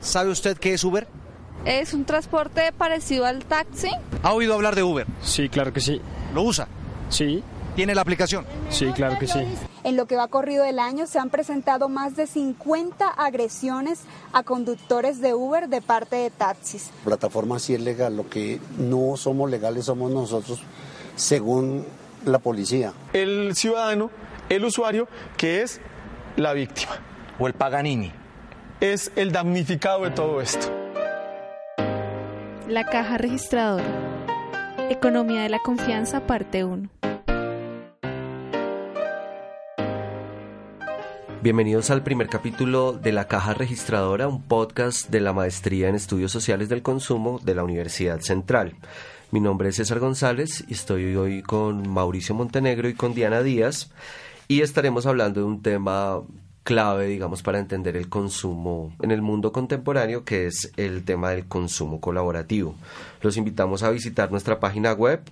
¿Sabe usted qué es Uber? Es un transporte parecido al taxi. ¿Ha oído hablar de Uber? Sí, claro que sí. ¿Lo usa? Sí, ¿Tiene la aplicación? sí, claro que sí. En lo que va corrido del año se han presentado más de 50 agresiones a conductores de Uber de parte de taxis. plataforma sí es legal, lo que no somos legales somos nosotros, según la policía. el ciudadano, el usuario, que es la víctima. ¿O el Paganini? Es el damnificado de todo esto. La caja registradora. Economía de la confianza, parte 1. Bienvenidos al primer capítulo de La Caja Registradora, un podcast de la Maestría en Estudios Sociales del Consumo de la Universidad Central. Mi nombre es César González y estoy hoy con Mauricio Montenegro y con Diana Díaz y estaremos hablando de un tema clave, digamos, para entender el consumo en el mundo contemporáneo, que es el tema del consumo colaborativo. Los invitamos a visitar nuestra página web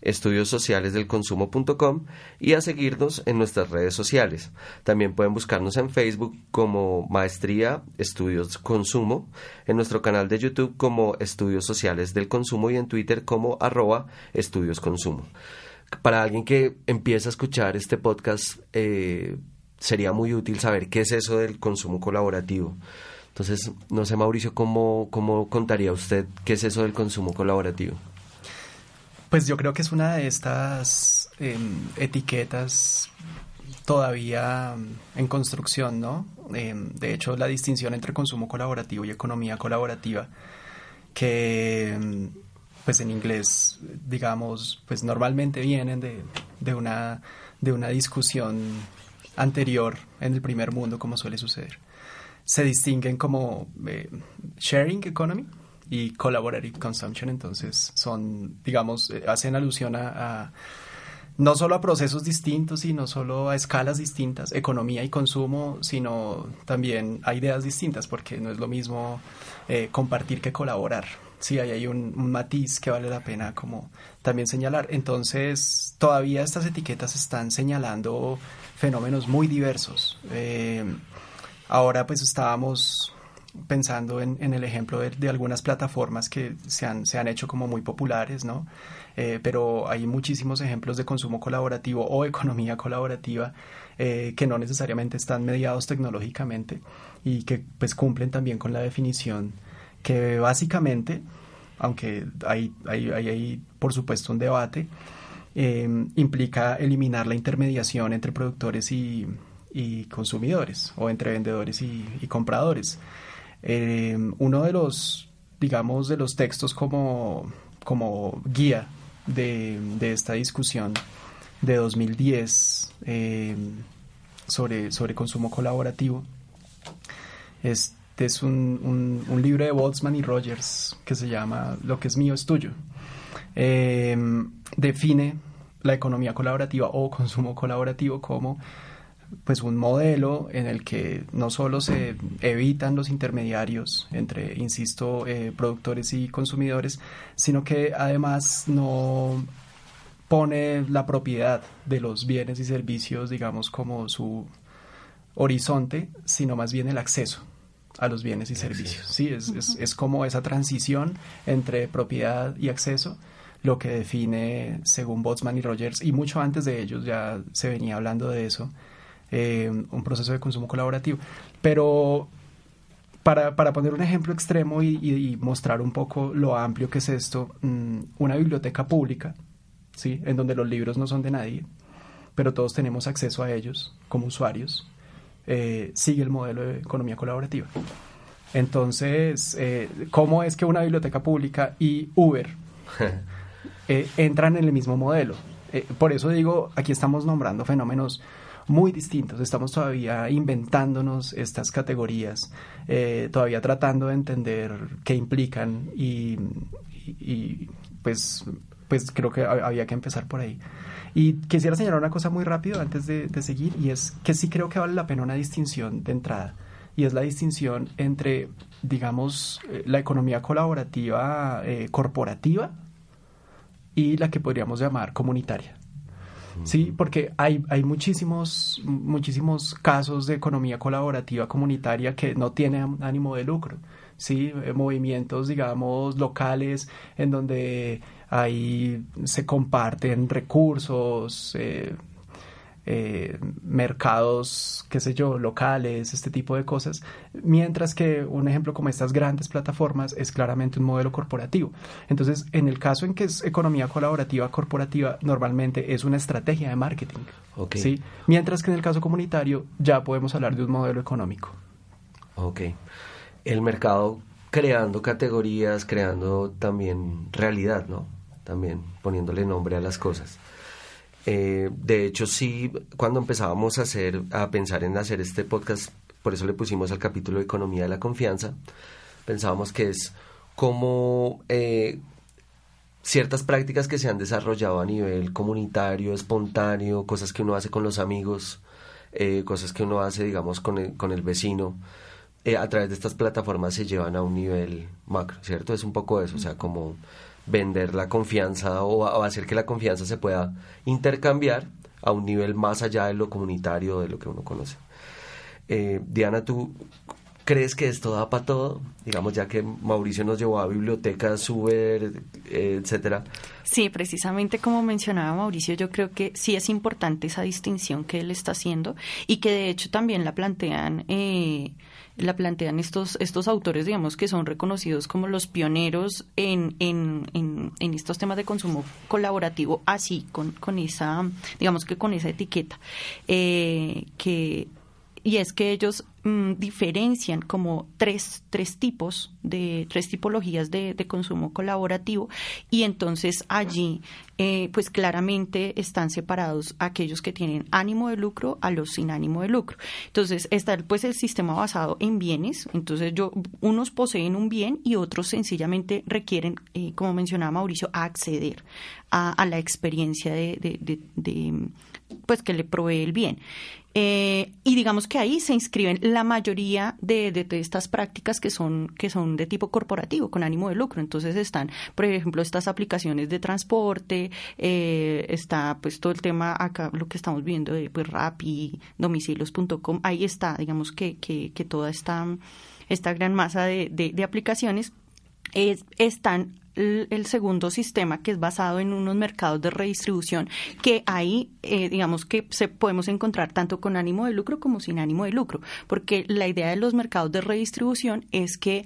estudiosocialesdelconsumo.com y a seguirnos en nuestras redes sociales. También pueden buscarnos en Facebook como Maestría Estudios Consumo, en nuestro canal de YouTube como Estudios Sociales del Consumo y en Twitter como arroba Estudios Consumo. Para alguien que empieza a escuchar este podcast, eh, sería muy útil saber qué es eso del consumo colaborativo. Entonces, no sé, Mauricio, ¿cómo, cómo contaría usted qué es eso del consumo colaborativo? Pues yo creo que es una de estas em, etiquetas todavía en construcción, ¿no? Em, de hecho, la distinción entre consumo colaborativo y economía colaborativa, que em, pues en inglés, digamos, pues normalmente vienen de, de una, de una discusión anterior en el primer mundo, como suele suceder. Se distinguen como eh, sharing economy, y collaborative consumption, entonces son, digamos, eh, hacen alusión a, no solo a procesos distintos y no solo a escalas distintas, economía y consumo, sino también a ideas distintas, porque no es lo mismo eh, compartir que colaborar. Sí, ahí hay un, matiz que vale la pena como también señalar. Entonces, todavía estas etiquetas están señalando fenómenos muy diversos. Eh, ahora pues estábamos pensando en, el ejemplo de, de, algunas plataformas que se han, se han hecho como muy populares, ¿no? Eh, pero hay muchísimos ejemplos de consumo colaborativo o economía colaborativa eh, que no necesariamente están mediados tecnológicamente y que pues cumplen también con la definición que básicamente, aunque hay, hay, hay, por supuesto un debate, eh, implica eliminar la intermediación entre productores y, consumidores o entre vendedores y, compradores. Eh, uno de los, digamos, de los textos como, como guía de, de esta discusión de 2010 eh, sobre, sobre consumo colaborativo. Este es un, un, libro de Boltzmann y Rogers que se llama Lo que es mío es tuyo. Eh, define la economía colaborativa o consumo colaborativo como pues un modelo en el que no solo se evitan los intermediarios entre, insisto, eh, productores y consumidores, sino que además no pone la propiedad de los bienes y servicios, digamos, como su horizonte, sino más bien el acceso a los bienes y servicios. Sí, es, es, es como esa transición entre propiedad y acceso lo que define, según Botsman y Rogers, y mucho antes de ellos ya se venía hablando de eso, eh, un proceso de consumo colaborativo. Pero para, para poner un ejemplo extremo y, y, y, mostrar un poco lo amplio que es esto, mmm, una biblioteca pública, ¿sí? en donde los libros no son de nadie, pero todos tenemos acceso a ellos como usuarios, eh, sigue el modelo de economía colaborativa. Entonces, eh, ¿cómo es que una biblioteca pública y Uber eh, entran en el mismo modelo? por eso digo, aquí estamos nombrando fenómenos muy distintos. Estamos todavía inventándonos estas categorías, todavía tratando de entender qué implican y, y, pues, pues creo que había que empezar por ahí. Y quisiera señalar una cosa muy rápido antes de, de seguir y es que sí creo que vale la pena una distinción de entrada y es la distinción entre, digamos, eh, la economía colaborativa eh, corporativa y la que podríamos llamar comunitaria. Sí, porque hay, hay muchísimos, muchísimos casos de economía colaborativa comunitaria que no tienen ánimo de lucro. Sí, eh, movimientos, digamos, locales en donde ahí se comparten recursos, eh, eh, mercados, qué sé yo, locales, este tipo de cosas, mientras que un ejemplo como estas grandes plataformas es claramente un modelo corporativo. Entonces, en el caso en que es economía colaborativa corporativa, normalmente es una estrategia de marketing, ¿sí? mientras que en el caso comunitario ya podemos hablar de un modelo económico. Ok. El mercado creando categorías, creando también realidad, ¿no? También poniéndole nombre a las cosas. Eh, de hecho, sí, cuando empezábamos a hacer, a pensar en hacer este podcast, por eso le pusimos al capítulo Economía de la Confianza, pensábamos que es como eh, ciertas prácticas que se han desarrollado a nivel comunitario, espontáneo, cosas que uno hace con los amigos, eh, cosas que uno hace, digamos, con el, con el vecino, a través de estas plataformas se llevan a un nivel macro, ¿cierto? Es un poco eso, o sea, como vender la confianza o, hacer que la confianza se pueda intercambiar a un nivel más allá de lo comunitario, de lo que uno conoce. Eh, Diana, ¿tú crees que esto da para todo? Digamos, ya que Mauricio nos llevó a bibliotecas, Uber, etcétera. Sí, precisamente como mencionaba Mauricio, yo creo que sí es importante esa distinción que él está haciendo y que de hecho también la plantean eh, la plantean estos, estos autores, digamos, que son reconocidos como los pioneros en, en, en, estos temas de consumo colaborativo, así, con, con esa, digamos que con esa etiqueta, eh, que y es que ellos mm, diferencian como tres, tres tipos de tres tipologías de, consumo colaborativo y entonces allí eh, pues claramente están separados aquellos que tienen ánimo de lucro a los sin ánimo de lucro. Entonces está pues el sistema basado en bienes. Entonces yo unos poseen un bien y otros sencillamente requieren eh, como mencionaba Mauricio acceder a, la experiencia de, de pues que le provee el bien. Eh, y digamos que ahí se inscriben la mayoría de, de, estas prácticas que son, que son de tipo corporativo, con ánimo de lucro. Entonces están, por ejemplo, estas aplicaciones de transporte, eh, está pues todo el tema acá, lo que estamos viendo de pues, Rappi, domicilios.com, ahí está, digamos que, que, que toda esta, esta gran masa de, de, aplicaciones están el segundo sistema que es basado en unos mercados de redistribución que ahí eh, digamos que se podemos encontrar tanto con ánimo de lucro como sin ánimo de lucro porque la idea de los mercados de redistribución es que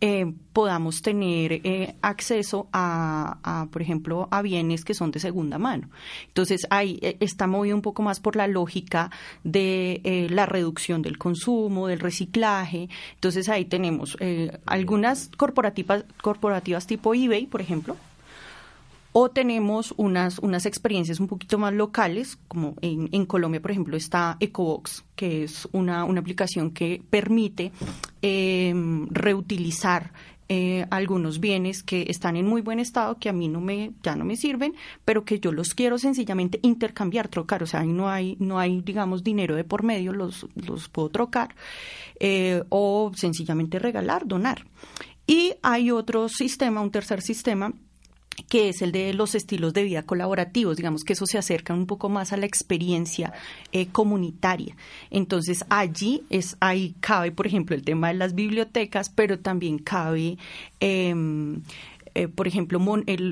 eh, podamos tener eh, acceso a, por ejemplo a bienes que son de segunda mano. Entonces ahí está movido un poco más por la lógica de la reducción del consumo del reciclaje. Entonces ahí tenemos algunas corporativas corporativas tipo I por ejemplo, o tenemos unas, unas experiencias un poquito más locales, como en, Colombia, por ejemplo, está EcoBox, que es una, aplicación que permite em, reutilizar eh, algunos bienes que están en muy buen estado, que a mí no me, ya no me sirven, pero que yo los quiero sencillamente intercambiar, trocar. O sea, ahí no hay, no hay, digamos, dinero de por medio, los, los puedo trocar, eh, o sencillamente regalar, donar. Y hay otro sistema, un tercer sistema, que es el de los estilos de vida colaborativos, digamos que eso se acerca un poco más a la experiencia eh, comunitaria. Entonces allí es ahí cabe, por ejemplo, el tema de las bibliotecas, pero también cabe em, eh, por ejemplo,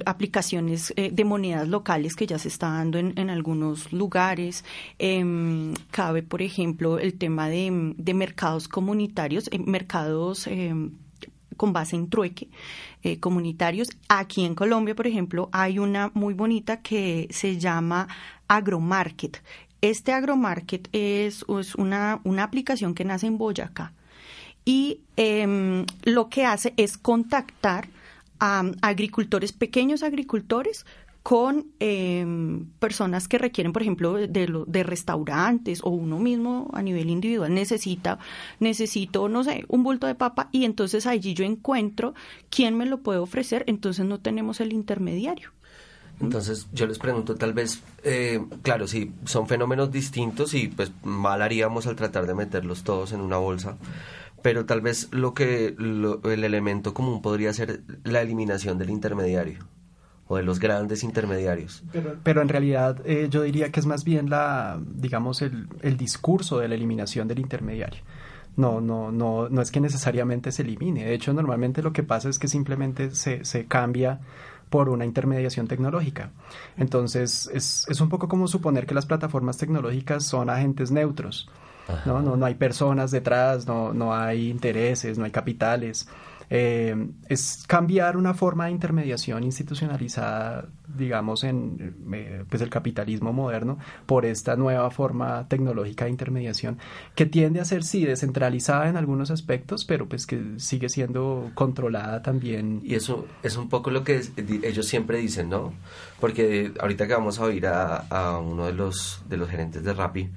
aplicaciones eh, de monedas locales que ya se está dando en, algunos lugares. Em, cabe, por ejemplo, el tema de, de mercados comunitarios, mercados em, con base en trueque eh, comunitarios. Aquí en Colombia, por ejemplo, hay una muy bonita que se llama Agromarket. Este Agromarket es, una, una aplicación que nace en Boyacá y em, lo que hace es contactar a agricultores, pequeños agricultores, con em, personas que requieren, por ejemplo, de, de restaurantes o uno mismo a nivel individual necesita, necesito, no sé, un bulto de papa y entonces allí yo encuentro quién me lo puede ofrecer, entonces no tenemos el intermediario. Entonces yo les pregunto, tal vez, eh, claro, sí, son fenómenos distintos y pues mal haríamos al tratar de meterlos todos en una bolsa, pero tal vez lo que el elemento común podría ser la eliminación del intermediario o de los grandes intermediarios. Pero, en realidad eh, yo diría que es más bien la, digamos, el, el discurso de la eliminación del intermediario. No, no, no, no es que necesariamente se elimine. De hecho, normalmente lo que pasa es que simplemente se, se cambia por una intermediación tecnológica. Entonces, es, es un poco como suponer que las plataformas tecnológicas son agentes neutros. ¿no? No, no hay personas detrás, no, no hay intereses, no hay capitales. Eh, es cambiar una forma de intermediación institucionalizada, digamos, en eh, pues el capitalismo moderno por esta nueva forma tecnológica de intermediación que tiende a ser, sí, descentralizada en algunos aspectos, pero pues que sigue siendo controlada también. Y eso es un poco lo que ellos siempre dicen, ¿no? Porque ahorita que vamos a oír a, uno de los, de los gerentes de Rappi,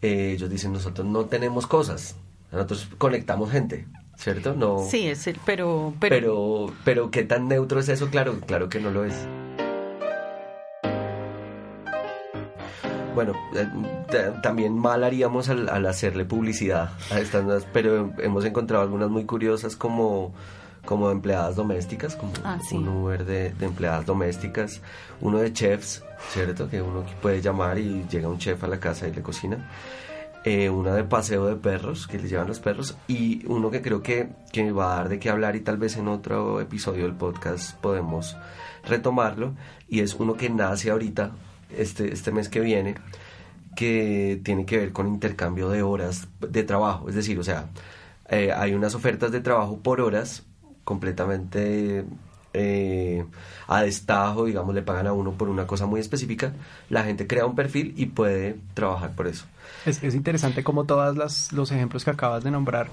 eh, ellos dicen, nosotros no tenemos cosas, nosotros conectamos gente. ¿Cierto? No. Sí, es el, pero, pero, pero qué tan neutro es eso, claro, claro que no lo es. Bueno, eh, también mal haríamos al, hacerle publicidad a estas, pero hemos encontrado algunas muy curiosas como como empleadas domésticas, como ah, un Uber de, de, empleadas domésticas, uno de chefs, ¿cierto? Que uno puede llamar y llega un chef a la casa y le cocina eh, una de paseo de perros, que les llevan los perros, y uno que creo que, que va a dar de qué hablar y tal vez en otro episodio del podcast podemos retomarlo, y es uno que nace ahorita, este, este mes que viene, que tiene que ver con intercambio de horas de trabajo, es decir, o sea, eh, hay unas ofertas de trabajo por horas completamente eh, a destajo, digamos, le pagan a uno por una cosa muy específica, la gente crea un perfil y puede trabajar por eso. Es, interesante como todos los ejemplos que acabas de nombrar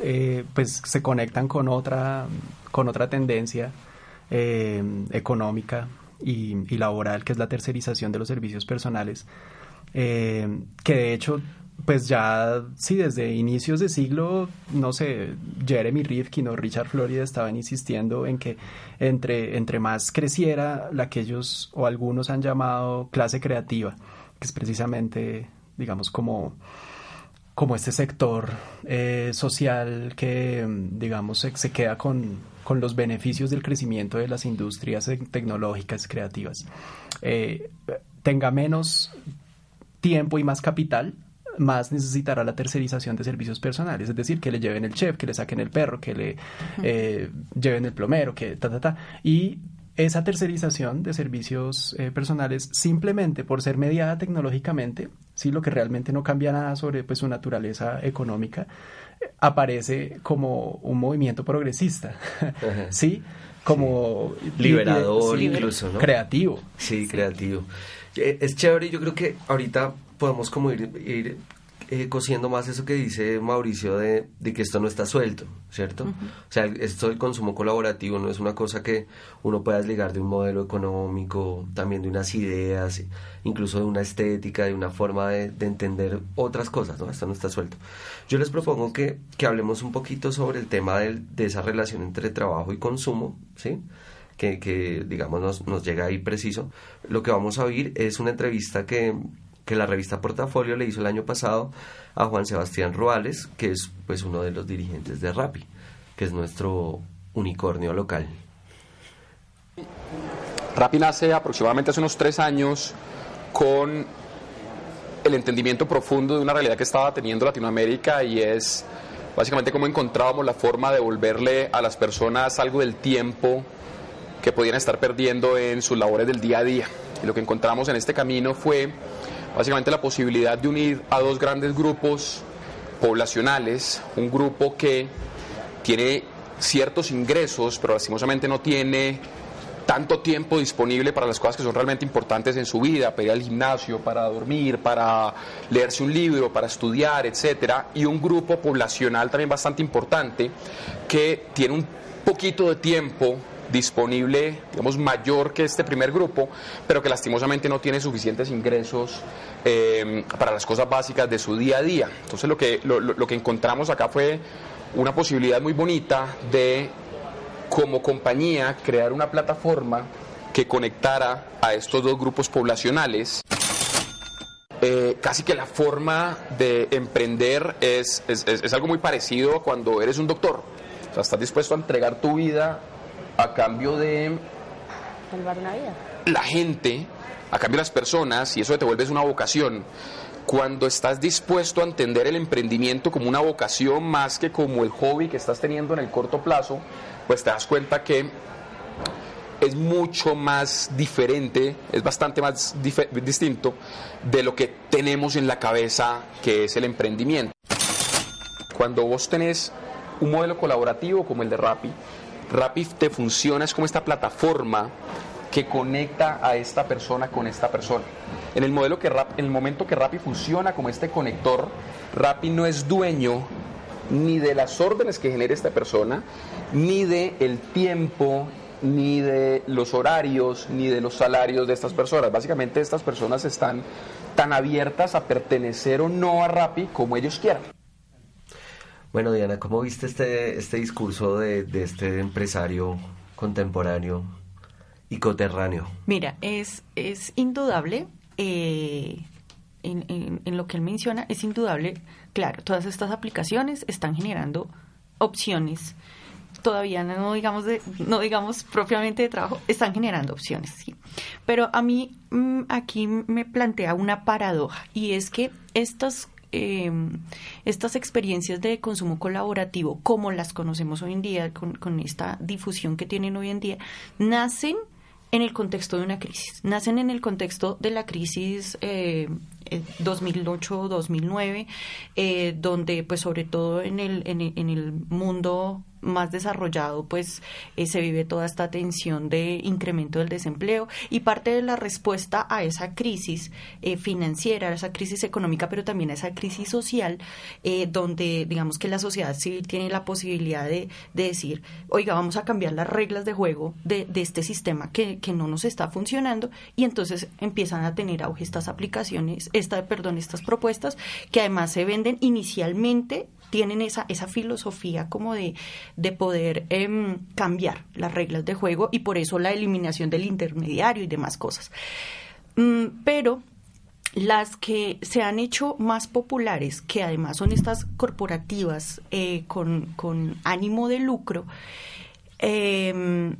eh, pues se conectan con otra, con otra tendencia eh, económica y, laboral, que es la tercerización de los servicios personales, que de hecho pues ya, sí, desde inicios de siglo, no sé, Jeremy Rifkin o Richard Florida estaban insistiendo en que entre, entre más creciera la que ellos o algunos han llamado clase creativa, que es precisamente, digamos, como, como este sector eh, social que, digamos, se, queda con, con, los beneficios del crecimiento de las industrias tecnológicas creativas, eh, tenga menos tiempo y más capital más necesitará la tercerización de servicios personales, es decir, que le lleven el chef, que le saquen el perro, que le eh, lleven el plomero, que ta, ta, ta. Y esa tercerización de servicios eh, personales simplemente por ser mediada tecnológicamente, sí, lo que realmente no cambia nada sobre pues, su naturaleza económica, aparece como un movimiento progresista, sí, como liberador incluso, ¿no? Creativo. Sí, creativo. Eh, es chévere, yo creo que ahorita podemos como ir, ir eh, cosiendo más eso que dice Mauricio de, que esto no está suelto, ¿cierto? O sea, esto del consumo colaborativo no es una cosa que uno pueda desligar de un modelo económico, también de unas ideas, incluso de una estética, de una forma de, entender otras cosas, ¿no? Esto no está suelto. Yo les propongo que, que hablemos un poquito sobre el tema de, de esa relación entre trabajo y consumo, ¿sí? Que, que digamos nos, nos llega ahí preciso. Lo que vamos a oír es una entrevista que que la revista Portafolio le hizo el año pasado a Juan Sebastián Ruales, que es pues uno de los dirigentes de Rappi, que es nuestro unicornio local. Rappi nace aproximadamente hace unos tres años con el entendimiento profundo de una realidad que estaba teniendo Latinoamérica y es básicamente cómo encontrábamos la forma de devolverle a las personas algo del tiempo que podían estar perdiendo en sus labores del día a día. Y lo que encontramos en este camino fue básicamente la posibilidad de unir a dos grandes grupos poblacionales, un grupo que tiene ciertos ingresos, pero lastimosamente no tiene tanto tiempo disponible para las cosas que son realmente importantes en su vida, para ir al gimnasio, para dormir, para leerse un libro, para estudiar, etcétera, y un grupo poblacional también bastante importante que tiene un poquito de tiempo disponible, digamos, mayor que este primer grupo, pero que lastimosamente no tiene suficientes ingresos eh, para las cosas básicas de su día a día. Entonces lo que, lo, que encontramos acá fue una posibilidad muy bonita de, como compañía, crear una plataforma que conectara a estos dos grupos poblacionales. Eh, casi que la forma de emprender es, es, es, algo muy parecido a cuando eres un doctor. O sea, estás dispuesto a entregar tu vida a cambio de salvar una vida. La gente, a cambio de las personas, y eso te vuelves una vocación. Cuando estás dispuesto a entender el emprendimiento como una vocación más que como el hobby que estás teniendo en el corto plazo, pues te das cuenta que es mucho más diferente, es bastante más distinto de lo que tenemos en la cabeza que es el emprendimiento. Cuando vos tenés un modelo colaborativo como el de Rappi, Rappi te funciona, es como esta plataforma que conecta a esta persona con esta persona. En el, modelo que en el momento que Rappi funciona como este conector, Rappi no es dueño ni de las órdenes que genera esta persona, ni de el tiempo ni de los horarios, ni de los salarios de estas personas. Básicamente estas personas están tan abiertas a pertenecer o no a Rappi como ellos quieran. Bueno, Diana, ¿cómo viste este, este discurso de, este empresario contemporáneo y coterráneo? Mira, es, es indudable, eh, en, en lo que él menciona, es indudable, claro, todas estas aplicaciones están generando opciones todavía no digamos de, no digamos propiamente de trabajo, están generando opciones, sí. Pero a mí mm, aquí me plantea una paradoja y es que estas em, estas experiencias de consumo colaborativo, como las conocemos hoy en día, con, con esta difusión que tienen hoy en día, nacen en el contexto de una crisis. Nacen en el contexto de la crisis eh, 2008-2009, eh, eh, donde pues sobre todo en el, en, en el mundo más desarrollado, pues eh, se vive toda esta tensión de incremento del desempleo. Y parte de la respuesta a esa crisis eh, financiera, a esa crisis económica, pero también a esa crisis social, eh, donde digamos que la sociedad civil tiene la posibilidad de, decir, oiga, vamos a cambiar las reglas de juego de, de este sistema que, que, no nos está funcionando y entonces empiezan a tener auge estas aplicaciones, esta, perdón, estas propuestas que además se venden inicialmente tienen esa, esa filosofía como de, de poder em, cambiar las reglas de juego y por eso la eliminación del intermediario y demás cosas. Mm, pero las que se han hecho más populares, que además son estas corporativas eh, con, con, ánimo de lucro, em,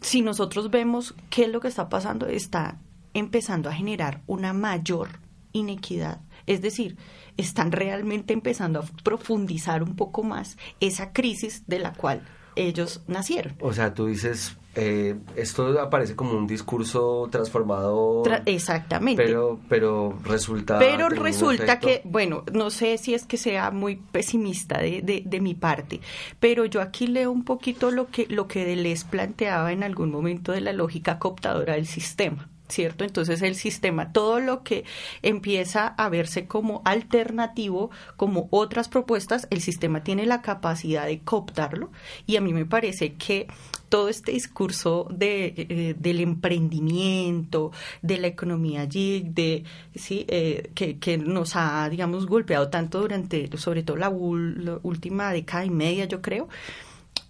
si nosotros vemos qué es lo que está pasando, está empezando a generar una mayor inequidad. Es decir, están realmente empezando a profundizar un poco más esa crisis de la cual ellos nacieron. O sea, tú dices, eh, esto aparece como un discurso transformado. exactamente. Pero, pero resulta. Pero resulta que, bueno, no sé si es que sea muy pesimista de, de, de, mi parte, pero yo aquí leo un poquito lo que, lo que les planteaba en algún momento de la lógica cooptadora del sistema. ¿Cierto? Entonces el sistema, todo lo que empieza a verse como alternativo, como otras propuestas, el sistema tiene la capacidad de cooptarlo y a mí me parece que todo este discurso de, eh, del emprendimiento, de la economía gig, de, ¿sí? Eh, que, que, nos ha, digamos, golpeado tanto durante, sobre todo la, última década y media, yo creo,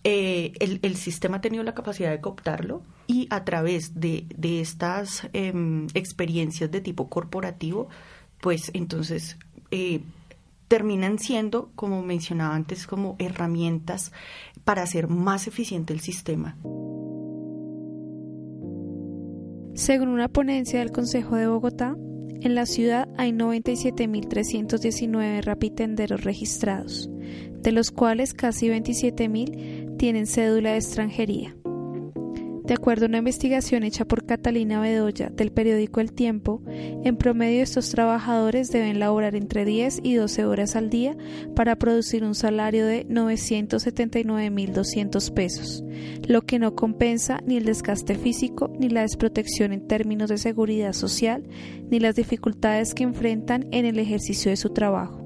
eh, el, sistema ha tenido la capacidad de cooptarlo y a través de, estas em, experiencias de tipo corporativo, pues entonces eh, terminan siendo, como mencionaba antes, como herramientas para hacer más eficiente el sistema. Según una ponencia del Consejo de Bogotá, en la ciudad hay 97.319 rapitenderos registrados, de los cuales casi 27.000 tienen cédula de extranjería. De acuerdo a una investigación hecha por Catalina Bedoya del periódico El Tiempo, en promedio estos trabajadores deben laborar entre 10 y 12 horas al día para producir un salario de 979.200 pesos, lo que no compensa ni el desgaste físico ni la desprotección en términos de seguridad social ni las dificultades que enfrentan en el ejercicio de su trabajo.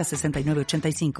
906985.